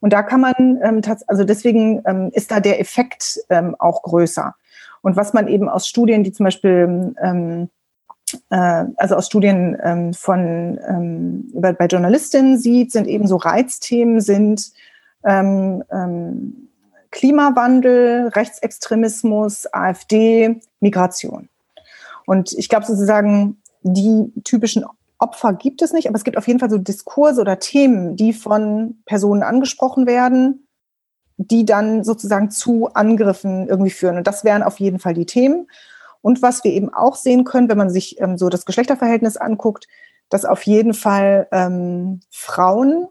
Und da kann man, ähm, also deswegen ähm, ist da der Effekt ähm, auch größer. Und was man eben aus Studien, die zum Beispiel ähm, äh, also aus Studien ähm, von ähm, bei, bei Journalistinnen sieht, sind eben so Reizthemen sind ähm, ähm, Klimawandel, Rechtsextremismus, AfD, Migration. Und ich glaube sozusagen, die typischen Opfer gibt es nicht, aber es gibt auf jeden Fall so Diskurse oder Themen, die von Personen angesprochen werden, die dann sozusagen zu Angriffen irgendwie führen. Und das wären auf jeden Fall die Themen. Und was wir eben auch sehen können, wenn man sich ähm, so das Geschlechterverhältnis anguckt, dass auf jeden Fall ähm, Frauen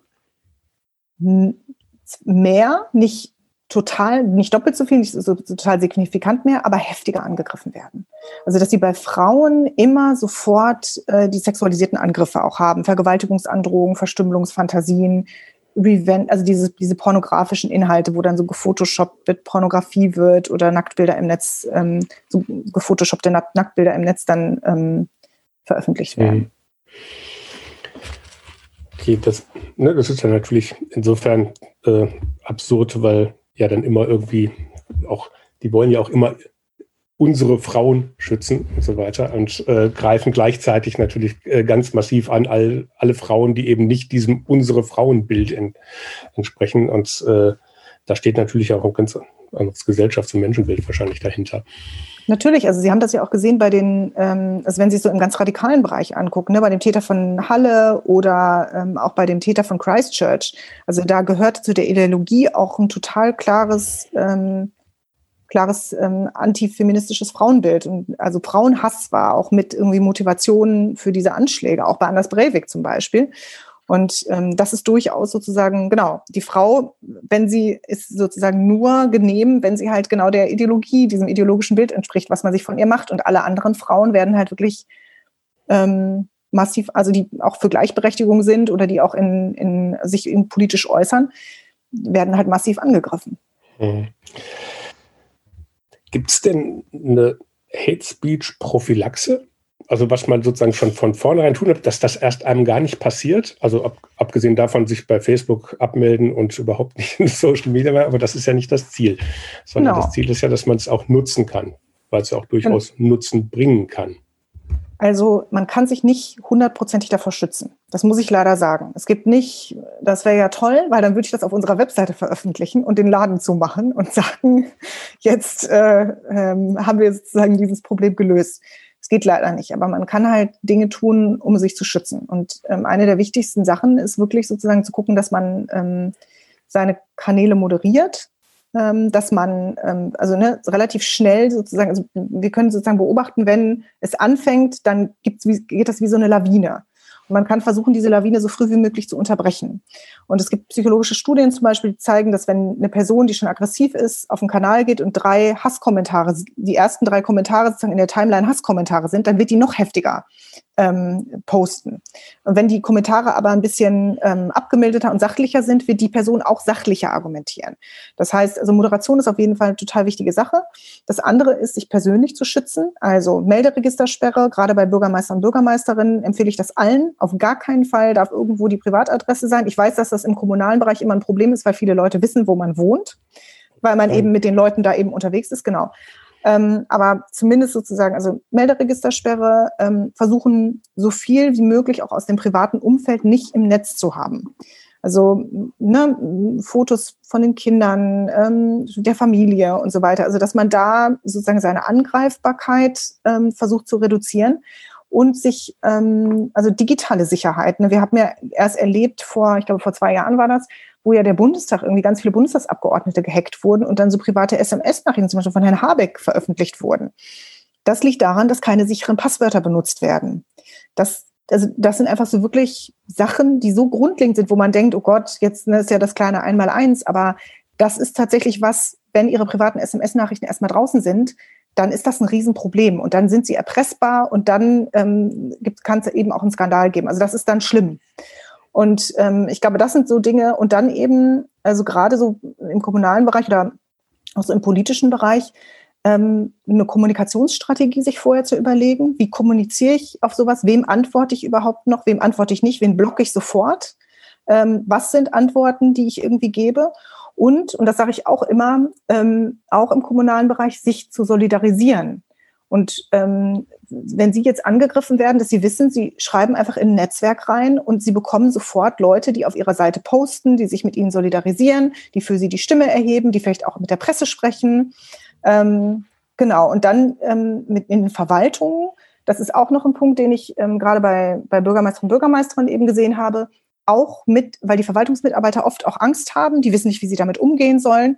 mehr, nicht total, nicht doppelt so viel, nicht so, total signifikant mehr, aber heftiger angegriffen werden. Also dass sie bei Frauen immer sofort äh, die sexualisierten Angriffe auch haben, Vergewaltigungsandrohungen, Verstümmelungsfantasien, Revenge, also diese, diese pornografischen Inhalte, wo dann so gefotoshoppt mit Pornografie wird oder Nacktbilder im Netz, ähm, so gefotoshoppte Nacktbilder im Netz dann ähm, veröffentlicht werden. Mhm. Okay, das, ne, das ist ja natürlich insofern äh, absurd, weil ja dann immer irgendwie auch, die wollen ja auch immer unsere Frauen schützen und so weiter und äh, greifen gleichzeitig natürlich äh, ganz massiv an all, alle Frauen, die eben nicht diesem unsere Frauenbild en, entsprechen und äh, da steht natürlich auch ein ganz anderes Gesellschafts- und Menschenbild wahrscheinlich dahinter. Natürlich, also Sie haben das ja auch gesehen bei den, ähm, also wenn Sie es so im ganz radikalen Bereich angucken, ne, bei dem Täter von Halle oder ähm, auch bei dem Täter von Christchurch. Also da gehört zu der Ideologie auch ein total klares, ähm, klares ähm, antifeministisches Frauenbild. Und also Frauenhass war auch mit irgendwie Motivation für diese Anschläge, auch bei Anders Breivik zum Beispiel. Und ähm, das ist durchaus sozusagen, genau, die Frau, wenn sie ist sozusagen nur genehm, wenn sie halt genau der Ideologie, diesem ideologischen Bild entspricht, was man sich von ihr macht. Und alle anderen Frauen werden halt wirklich ähm, massiv, also die auch für Gleichberechtigung sind oder die auch in, in sich in politisch äußern, werden halt massiv angegriffen. Hm. Gibt es denn eine Hate Speech Prophylaxe? also was man sozusagen schon von vornherein tun hat, dass das erst einem gar nicht passiert. Also ab, abgesehen davon, sich bei Facebook abmelden und überhaupt nicht in Social Media mehr, aber das ist ja nicht das Ziel. Sondern genau. das Ziel ist ja, dass man es auch nutzen kann, weil es ja auch durchaus und, Nutzen bringen kann. Also man kann sich nicht hundertprozentig davor schützen. Das muss ich leider sagen. Es gibt nicht, das wäre ja toll, weil dann würde ich das auf unserer Webseite veröffentlichen und den Laden zumachen und sagen, jetzt äh, ähm, haben wir sozusagen dieses Problem gelöst. Es geht leider nicht, aber man kann halt Dinge tun, um sich zu schützen. Und ähm, eine der wichtigsten Sachen ist wirklich sozusagen zu gucken, dass man ähm, seine Kanäle moderiert, dass man ähm, also ne, relativ schnell sozusagen, also wir können sozusagen beobachten, wenn es anfängt, dann gibt's wie, geht das wie so eine Lawine. Man kann versuchen, diese Lawine so früh wie möglich zu unterbrechen. Und es gibt psychologische Studien zum Beispiel, die zeigen, dass wenn eine Person, die schon aggressiv ist, auf den Kanal geht und drei Hasskommentare, die ersten drei Kommentare sozusagen in der Timeline Hasskommentare sind, dann wird die noch heftiger ähm, posten. Und wenn die Kommentare aber ein bisschen ähm, abgemilderter und sachlicher sind, wird die Person auch sachlicher argumentieren. Das heißt, also Moderation ist auf jeden Fall eine total wichtige Sache. Das andere ist, sich persönlich zu schützen. Also Melderegistersperre, gerade bei Bürgermeistern und Bürgermeisterinnen empfehle ich das allen. Auf gar keinen Fall darf irgendwo die Privatadresse sein. Ich weiß, dass das im kommunalen Bereich immer ein Problem ist, weil viele Leute wissen, wo man wohnt, weil man eben mit den Leuten da eben unterwegs ist. Genau. Ähm, aber zumindest sozusagen, also Melderegistersperre, ähm, versuchen so viel wie möglich auch aus dem privaten Umfeld nicht im Netz zu haben. Also ne, Fotos von den Kindern, ähm, der Familie und so weiter. Also dass man da sozusagen seine Angreifbarkeit ähm, versucht zu reduzieren und sich, ähm, also digitale Sicherheit. Ne? Wir haben ja erst erlebt vor, ich glaube vor zwei Jahren war das, wo ja der Bundestag irgendwie ganz viele Bundestagsabgeordnete gehackt wurden und dann so private SMS-Nachrichten zum Beispiel von Herrn Habeck veröffentlicht wurden. Das liegt daran, dass keine sicheren Passwörter benutzt werden. Das, also das sind einfach so wirklich Sachen, die so grundlegend sind, wo man denkt, oh Gott, jetzt ne, ist ja das kleine Einmaleins, aber das ist tatsächlich was, wenn Ihre privaten SMS-Nachrichten erstmal draußen sind, dann ist das ein Riesenproblem und dann sind sie erpressbar und dann ähm, kann es eben auch einen Skandal geben. Also das ist dann schlimm. Und ähm, ich glaube, das sind so Dinge. Und dann eben, also gerade so im kommunalen Bereich oder auch so im politischen Bereich, ähm, eine Kommunikationsstrategie sich vorher zu überlegen. Wie kommuniziere ich auf sowas? Wem antworte ich überhaupt noch? Wem antworte ich nicht? Wen blocke ich sofort? Ähm, was sind Antworten, die ich irgendwie gebe? Und, und das sage ich auch immer, ähm, auch im kommunalen Bereich, sich zu solidarisieren. Und ähm, wenn Sie jetzt angegriffen werden, dass Sie wissen, Sie schreiben einfach in ein Netzwerk rein und Sie bekommen sofort Leute, die auf Ihrer Seite posten, die sich mit Ihnen solidarisieren, die für Sie die Stimme erheben, die vielleicht auch mit der Presse sprechen. Ähm, genau, und dann ähm, mit in den Verwaltungen, das ist auch noch ein Punkt, den ich ähm, gerade bei, bei Bürgermeisterinnen und Bürgermeistern eben gesehen habe, auch mit, weil die Verwaltungsmitarbeiter oft auch Angst haben, die wissen nicht, wie sie damit umgehen sollen,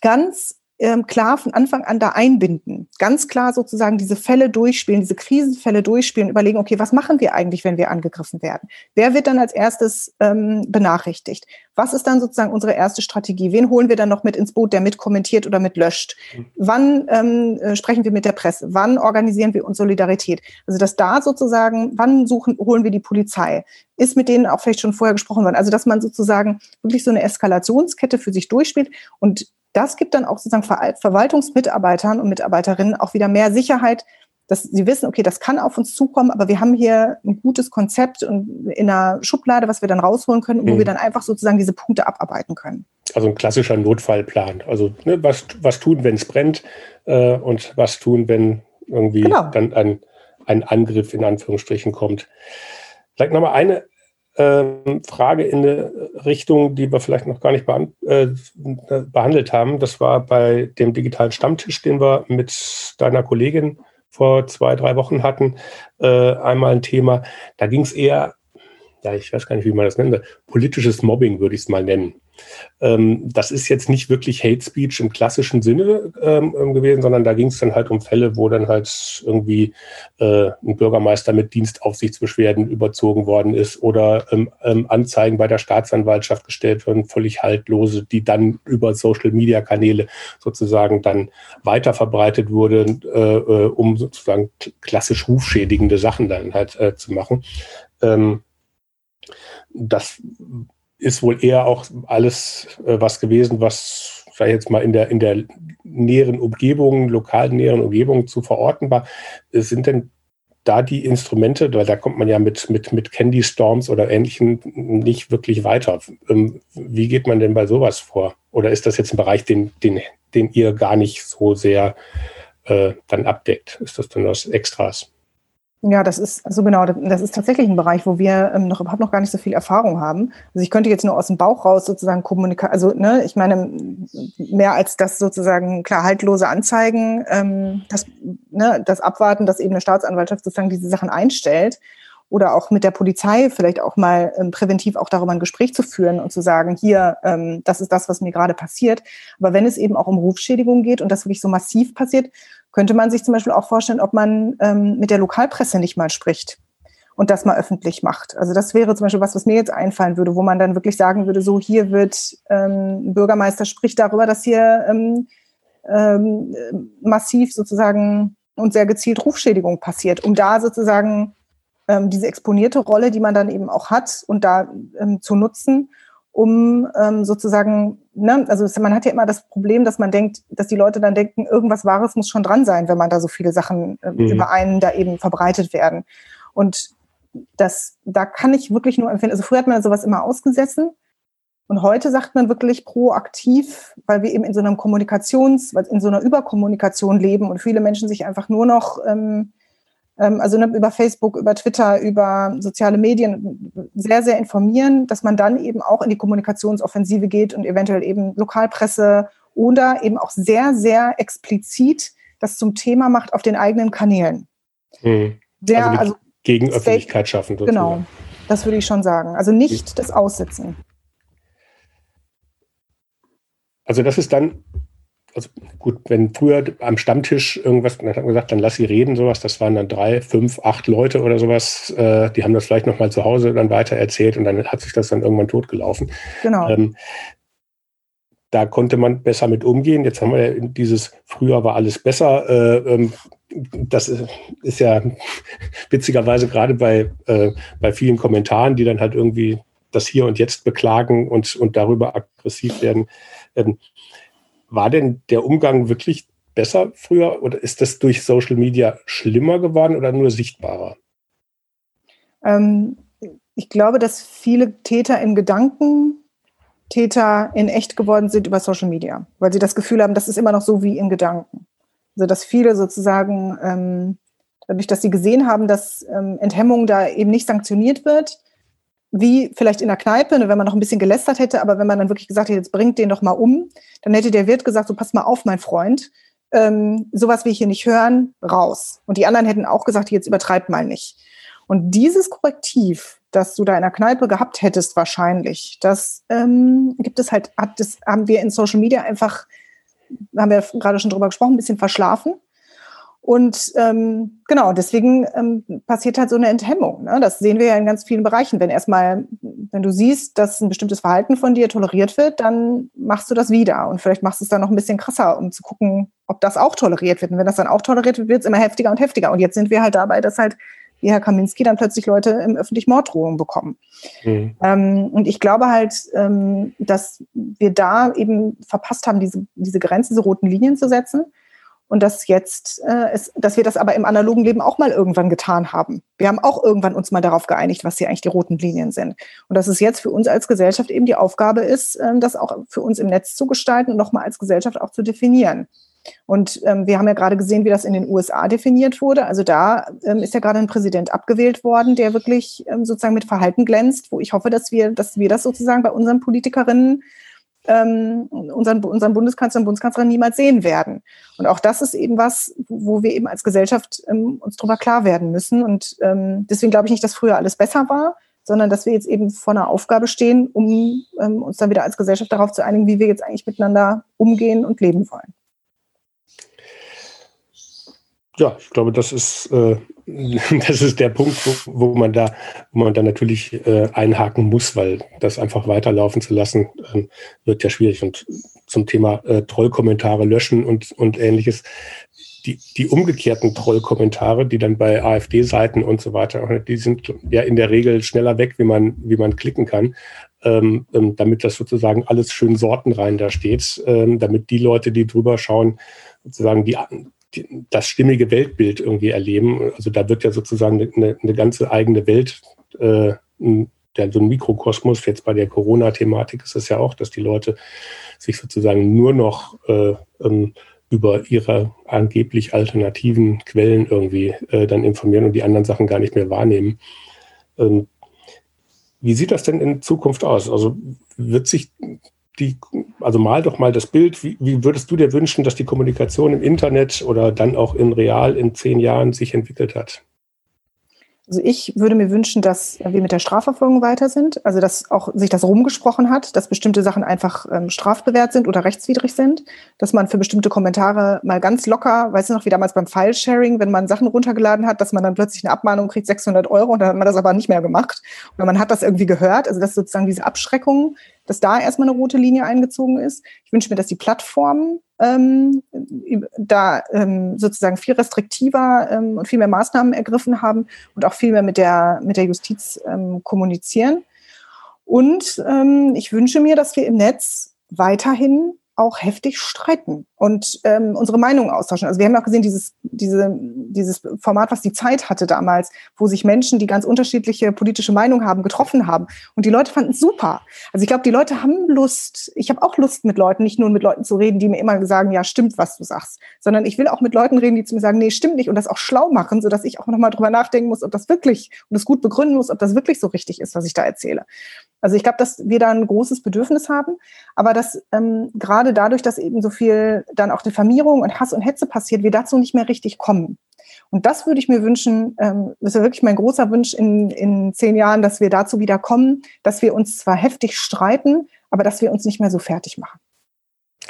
ganz ähm, klar von Anfang an da einbinden. Ganz klar sozusagen diese Fälle durchspielen, diese Krisenfälle durchspielen, überlegen, okay, was machen wir eigentlich, wenn wir angegriffen werden? Wer wird dann als erstes ähm, benachrichtigt? Was ist dann sozusagen unsere erste Strategie? Wen holen wir dann noch mit ins Boot, der mit kommentiert oder mit löscht? Wann ähm, äh, sprechen wir mit der Presse? Wann organisieren wir uns Solidarität? Also dass da sozusagen, wann suchen, holen wir die Polizei? Ist mit denen auch vielleicht schon vorher gesprochen worden? Also dass man sozusagen wirklich so eine Eskalationskette für sich durchspielt und das gibt dann auch sozusagen Ver Verwaltungsmitarbeitern und Mitarbeiterinnen auch wieder mehr Sicherheit, dass sie wissen, okay, das kann auf uns zukommen, aber wir haben hier ein gutes Konzept und in einer Schublade, was wir dann rausholen können, wo mhm. wir dann einfach sozusagen diese Punkte abarbeiten können. Also ein klassischer Notfallplan. Also ne, was, was tun, wenn es brennt äh, und was tun, wenn irgendwie genau. dann ein, ein Angriff in Anführungsstrichen kommt. Vielleicht nochmal eine ähm, Frage in eine Richtung, die wir vielleicht noch gar nicht äh, behandelt haben. Das war bei dem digitalen Stammtisch, den wir mit deiner Kollegin vor zwei, drei Wochen hatten, äh, einmal ein Thema. Da ging es eher, ja, ich weiß gar nicht, wie man das nennt, politisches Mobbing würde ich es mal nennen. Ähm, das ist jetzt nicht wirklich Hate Speech im klassischen Sinne ähm, ähm gewesen, sondern da ging es dann halt um Fälle, wo dann halt irgendwie äh, ein Bürgermeister mit Dienstaufsichtsbeschwerden überzogen worden ist oder ähm, ähm, Anzeigen bei der Staatsanwaltschaft gestellt werden, völlig haltlose, die dann über Social-Media-Kanäle sozusagen dann weiter verbreitet wurden, äh, äh, um sozusagen klassisch rufschädigende Sachen dann halt äh, zu machen. Ähm, das ist wohl eher auch alles äh, was gewesen, was, ich jetzt mal, in der, in der näheren Umgebung, lokalen näheren Umgebung zu verorten war. Sind denn da die Instrumente, weil da kommt man ja mit, mit, mit Candy Storms oder ähnlichen nicht wirklich weiter. Ähm, wie geht man denn bei sowas vor? Oder ist das jetzt ein Bereich, den, den, den ihr gar nicht so sehr äh, dann abdeckt? Ist das dann was Extras? Ja, das ist so also genau. Das ist tatsächlich ein Bereich, wo wir ähm, noch überhaupt noch gar nicht so viel Erfahrung haben. Also ich könnte jetzt nur aus dem Bauch raus sozusagen kommunizieren. Also ne, ich meine mehr als das sozusagen klar haltlose Anzeigen, ähm, das ne, das Abwarten, dass eben eine Staatsanwaltschaft sozusagen diese Sachen einstellt oder auch mit der Polizei vielleicht auch mal ähm, präventiv auch darüber ein Gespräch zu führen und zu sagen, hier, ähm, das ist das, was mir gerade passiert. Aber wenn es eben auch um Rufschädigung geht und das wirklich so massiv passiert, könnte man sich zum Beispiel auch vorstellen, ob man ähm, mit der Lokalpresse nicht mal spricht und das mal öffentlich macht. Also das wäre zum Beispiel was, was mir jetzt einfallen würde, wo man dann wirklich sagen würde, so hier wird ähm, Bürgermeister spricht darüber, dass hier ähm, ähm, massiv sozusagen und sehr gezielt Rufschädigung passiert, um da sozusagen ähm, diese exponierte Rolle, die man dann eben auch hat und da ähm, zu nutzen, um ähm, sozusagen, ne, also man hat ja immer das Problem, dass man denkt, dass die Leute dann denken, irgendwas Wahres muss schon dran sein, wenn man da so viele Sachen äh, mhm. über einen da eben verbreitet werden. Und das, da kann ich wirklich nur empfehlen. Also früher hat man sowas immer ausgesessen. Und heute sagt man wirklich proaktiv, weil wir eben in so einem Kommunikations, in so einer Überkommunikation leben und viele Menschen sich einfach nur noch ähm, also ne, über Facebook, über Twitter, über soziale Medien sehr, sehr informieren, dass man dann eben auch in die Kommunikationsoffensive geht und eventuell eben Lokalpresse oder eben auch sehr, sehr explizit das zum Thema macht auf den eigenen Kanälen. Hm. Der, also, also gegen Öffentlichkeit schaffen. Sozusagen. Genau, das würde ich schon sagen. Also nicht hm. das Aussitzen. Also das ist dann also gut, wenn früher am Stammtisch irgendwas, dann hat man gesagt, dann lass sie reden, sowas, das waren dann drei, fünf, acht Leute oder sowas, äh, die haben das vielleicht nochmal zu Hause dann weiter erzählt und dann hat sich das dann irgendwann totgelaufen. Genau. Ähm, da konnte man besser mit umgehen. Jetzt haben wir ja dieses, früher war alles besser. Äh, ähm, das ist ja witzigerweise gerade bei, äh, bei vielen Kommentaren, die dann halt irgendwie das Hier und Jetzt beklagen und, und darüber aggressiv werden. Ähm, war denn der Umgang wirklich besser früher oder ist das durch Social Media schlimmer geworden oder nur sichtbarer? Ähm, ich glaube, dass viele Täter in Gedanken Täter in echt geworden sind über Social Media, weil sie das Gefühl haben, das ist immer noch so wie in Gedanken. Also dass viele sozusagen ähm, dadurch, dass sie gesehen haben, dass ähm, Enthemmung da eben nicht sanktioniert wird, wie vielleicht in der Kneipe, ne, wenn man noch ein bisschen gelästert hätte, aber wenn man dann wirklich gesagt hätte, jetzt bringt den doch mal um, dann hätte der Wirt gesagt, so pass mal auf, mein Freund, ähm, sowas will ich hier nicht hören, raus. Und die anderen hätten auch gesagt, jetzt übertreibt mal nicht. Und dieses Korrektiv, das du da in der Kneipe gehabt hättest, wahrscheinlich, das ähm, gibt es halt, hat, das haben wir in Social Media einfach, haben wir gerade schon drüber gesprochen, ein bisschen verschlafen. Und ähm, genau, deswegen ähm, passiert halt so eine Enthemmung. Ne? Das sehen wir ja in ganz vielen Bereichen. Wenn erstmal, wenn du siehst, dass ein bestimmtes Verhalten von dir toleriert wird, dann machst du das wieder. Und vielleicht machst du es dann noch ein bisschen krasser, um zu gucken, ob das auch toleriert wird. Und wenn das dann auch toleriert wird, wird es immer heftiger und heftiger. Und jetzt sind wir halt dabei, dass halt wie Herr Kaminski dann plötzlich Leute im öffentlichen Morddrohungen bekommen. Mhm. Ähm, und ich glaube halt, ähm, dass wir da eben verpasst haben, diese, diese Grenzen, diese roten Linien zu setzen und dass jetzt, äh, es, dass wir das aber im analogen Leben auch mal irgendwann getan haben. Wir haben auch irgendwann uns mal darauf geeinigt, was hier eigentlich die roten Linien sind. Und dass es jetzt für uns als Gesellschaft eben die Aufgabe ist, äh, das auch für uns im Netz zu gestalten und nochmal als Gesellschaft auch zu definieren. Und ähm, wir haben ja gerade gesehen, wie das in den USA definiert wurde. Also da ähm, ist ja gerade ein Präsident abgewählt worden, der wirklich ähm, sozusagen mit Verhalten glänzt, wo ich hoffe, dass wir, dass wir das sozusagen bei unseren Politikerinnen ähm, unseren, unseren Bundeskanzler und Bundeskanzlerin niemals sehen werden. Und auch das ist eben was, wo wir eben als Gesellschaft ähm, uns darüber klar werden müssen. Und ähm, deswegen glaube ich nicht, dass früher alles besser war, sondern dass wir jetzt eben vor einer Aufgabe stehen, um ähm, uns dann wieder als Gesellschaft darauf zu einigen, wie wir jetzt eigentlich miteinander umgehen und leben wollen. Ja, ich glaube, das ist, äh, das ist der Punkt, wo, wo man da, wo man da natürlich äh, einhaken muss, weil das einfach weiterlaufen zu lassen, äh, wird ja schwierig. Und zum Thema äh, Trollkommentare löschen und, und ähnliches, die, die umgekehrten Trollkommentare, die dann bei AfD-Seiten und so weiter, die sind ja in der Regel schneller weg, wie man, wie man klicken kann. Ähm, ähm, damit das sozusagen alles schön sortenrein da steht, ähm, damit die Leute, die drüber schauen, sozusagen die, die, das stimmige Weltbild irgendwie erleben. Also da wird ja sozusagen eine, eine ganze eigene Welt, äh, der, so ein Mikrokosmos, jetzt bei der Corona-Thematik ist es ja auch, dass die Leute sich sozusagen nur noch äh, ähm, über ihre angeblich alternativen Quellen irgendwie äh, dann informieren und die anderen Sachen gar nicht mehr wahrnehmen. Ähm, wie sieht das denn in Zukunft aus? Also wird sich die, also mal doch mal das Bild, wie, wie, würdest du dir wünschen, dass die Kommunikation im Internet oder dann auch in real in zehn Jahren sich entwickelt hat? Also ich würde mir wünschen, dass wir mit der Strafverfolgung weiter sind, also dass auch sich das rumgesprochen hat, dass bestimmte Sachen einfach ähm, strafbewehrt sind oder rechtswidrig sind, dass man für bestimmte Kommentare mal ganz locker, weißt du noch, wie damals beim File-Sharing, wenn man Sachen runtergeladen hat, dass man dann plötzlich eine Abmahnung kriegt, 600 Euro, und dann hat man das aber nicht mehr gemacht. Oder man hat das irgendwie gehört, also dass sozusagen diese Abschreckung, dass da erstmal eine rote Linie eingezogen ist. Ich wünsche mir, dass die Plattformen ähm, da ähm, sozusagen viel restriktiver ähm, und viel mehr Maßnahmen ergriffen haben und auch viel mehr mit der, mit der Justiz ähm, kommunizieren. Und ähm, ich wünsche mir, dass wir im Netz weiterhin auch heftig streiten und ähm, unsere Meinungen austauschen. Also wir haben auch gesehen, dieses, diese, dieses Format, was die Zeit hatte damals, wo sich Menschen, die ganz unterschiedliche politische Meinungen haben, getroffen haben. Und die Leute fanden es super. Also ich glaube, die Leute haben Lust. Ich habe auch Lust mit Leuten, nicht nur mit Leuten zu reden, die mir immer sagen, ja, stimmt, was du sagst, sondern ich will auch mit Leuten reden, die zu mir sagen, nee, stimmt nicht und das auch schlau machen, sodass ich auch nochmal drüber nachdenken muss, ob das wirklich und das gut begründen muss, ob das wirklich so richtig ist, was ich da erzähle. Also ich glaube, dass wir da ein großes Bedürfnis haben, aber dass ähm, gerade dadurch, dass eben so viel dann auch Diffamierung und Hass und Hetze passiert, wir dazu nicht mehr richtig kommen. Und das würde ich mir wünschen, ähm, das ist wirklich mein großer Wunsch in, in zehn Jahren, dass wir dazu wieder kommen, dass wir uns zwar heftig streiten, aber dass wir uns nicht mehr so fertig machen.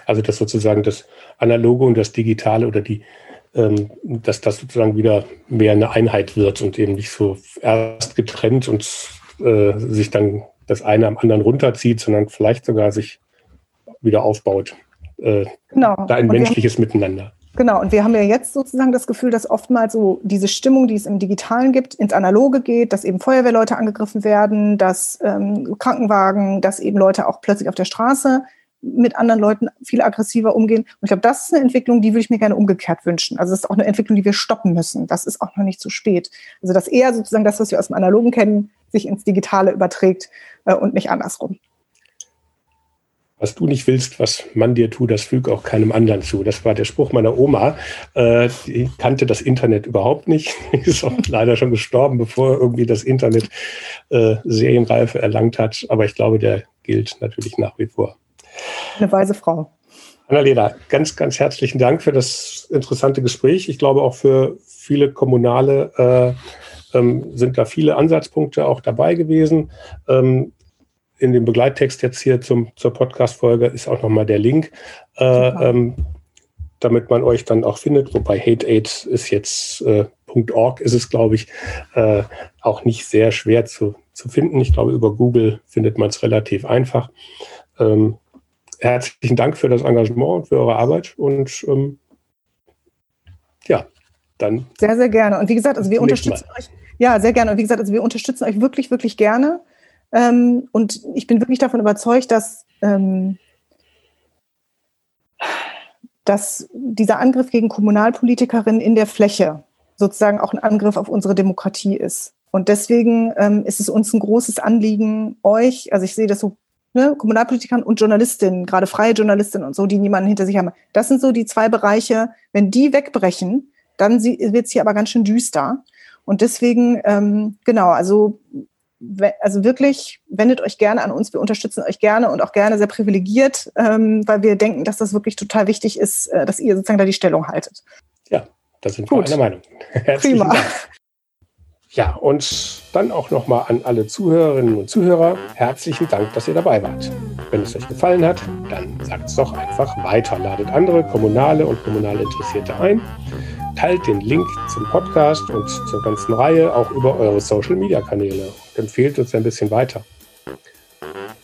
Also dass sozusagen das Analoge und das Digitale oder die, ähm, dass das sozusagen wieder mehr eine Einheit wird und eben nicht so erst getrennt und äh, sich dann das eine am anderen runterzieht, sondern vielleicht sogar sich wieder aufbaut. Äh, genau. Da ein und menschliches haben, Miteinander. Genau, und wir haben ja jetzt sozusagen das Gefühl, dass oftmals so diese Stimmung, die es im Digitalen gibt, ins Analoge geht, dass eben Feuerwehrleute angegriffen werden, dass ähm, Krankenwagen, dass eben Leute auch plötzlich auf der Straße mit anderen Leuten viel aggressiver umgehen. Und ich glaube, das ist eine Entwicklung, die würde ich mir gerne umgekehrt wünschen. Also das ist auch eine Entwicklung, die wir stoppen müssen. Das ist auch noch nicht zu spät. Also dass eher sozusagen das, was wir aus dem Analogen kennen, sich ins Digitale überträgt äh, und nicht andersrum. Was du nicht willst, was man dir tut, das füg auch keinem anderen zu. Das war der Spruch meiner Oma. Äh, die kannte das Internet überhaupt nicht. Die ist auch leider schon gestorben, bevor irgendwie das Internet äh, Serienreife erlangt hat. Aber ich glaube, der gilt natürlich nach wie vor. Eine weise Frau. Annalena, ganz, ganz herzlichen Dank für das interessante Gespräch. Ich glaube auch für viele Kommunale äh, ähm, sind da viele Ansatzpunkte auch dabei gewesen. Ähm, in dem Begleittext jetzt hier zum, zur Podcast-Folge ist auch nochmal der Link, äh, ähm, damit man euch dann auch findet. Wobei HateAid ist jetzt äh, .org ist es, glaube ich, äh, auch nicht sehr schwer zu, zu finden. Ich glaube, über Google findet man es relativ einfach. Ähm, herzlichen Dank für das Engagement und für eure Arbeit und ähm, ja, dann. Sehr, sehr gerne. Und wie gesagt, also wir unterstützen euch. Ja, sehr gerne. Und wie gesagt, also wir unterstützen euch wirklich, wirklich gerne. Ähm, und ich bin wirklich davon überzeugt, dass, ähm, dass dieser Angriff gegen Kommunalpolitikerinnen in der Fläche sozusagen auch ein Angriff auf unsere Demokratie ist. Und deswegen ähm, ist es uns ein großes Anliegen, euch, also ich sehe das so ne, Kommunalpolitikern und Journalistinnen, gerade freie Journalistinnen und so, die niemanden hinter sich haben. Das sind so die zwei Bereiche. Wenn die wegbrechen, dann wird es hier aber ganz schön düster. Und deswegen, ähm, genau, also, also wirklich, wendet euch gerne an uns. Wir unterstützen euch gerne und auch gerne sehr privilegiert, ähm, weil wir denken, dass das wirklich total wichtig ist, äh, dass ihr sozusagen da die Stellung haltet. Ja, da sind Gut. wir einer Meinung. Herzlichen Prima. Dank. Ja, und dann auch nochmal an alle Zuhörerinnen und Zuhörer herzlichen Dank, dass ihr dabei wart. Wenn es euch gefallen hat, dann sagt es doch einfach weiter. Ladet andere kommunale und kommunale Interessierte ein. Teilt den Link zum Podcast und zur ganzen Reihe auch über eure Social-Media-Kanäle und empfehlt uns ein bisschen weiter.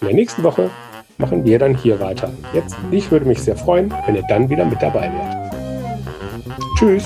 In der nächsten Woche machen wir dann hier weiter. Jetzt, ich würde mich sehr freuen, wenn ihr dann wieder mit dabei wärt. Tschüss!